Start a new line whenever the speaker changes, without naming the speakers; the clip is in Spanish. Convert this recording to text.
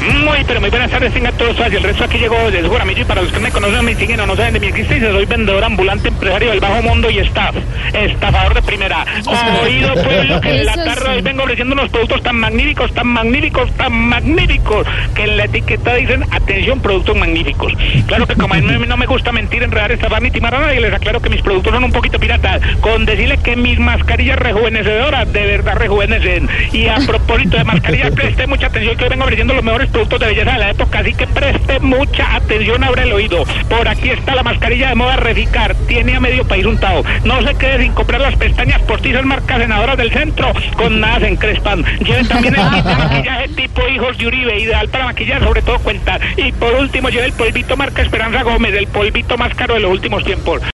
Hmm? Muy, pero muy buenas tardes, tengan todos y el resto aquí llegó de Juramillo y para los que me conocen, me siguen o no saben de mi existencia, soy vendedor ambulante, empresario del bajo mundo y staff, estafador de primera. Oído pueblo que en la tarde
sí.
hoy vengo ofreciendo unos productos tan magníficos, tan magníficos, tan magníficos, que en la etiqueta dicen, atención, productos magníficos. Claro que como a mí no me gusta mentir, enredar, estafar ni timar a nadie, les aclaro que mis productos son un poquito piratas, con decirle que mis mascarillas rejuvenecedoras de verdad rejuvenecen. Y a propósito de mascarillas, preste mucha atención que hoy vengo ofreciendo los mejores productos de belleza de la época, así que preste mucha atención, abre el oído. Por aquí está la mascarilla de moda Reficar, tiene a medio país untado. No se quede sin comprar las pestañas postizas marcas senadoras del centro, con nada se encrespan. Lleve también el kit de maquillaje tipo hijos de Uribe, ideal para maquillar, sobre todo cuentas. Y por último, lleve el polvito marca Esperanza Gómez, el polvito más caro de los últimos tiempos.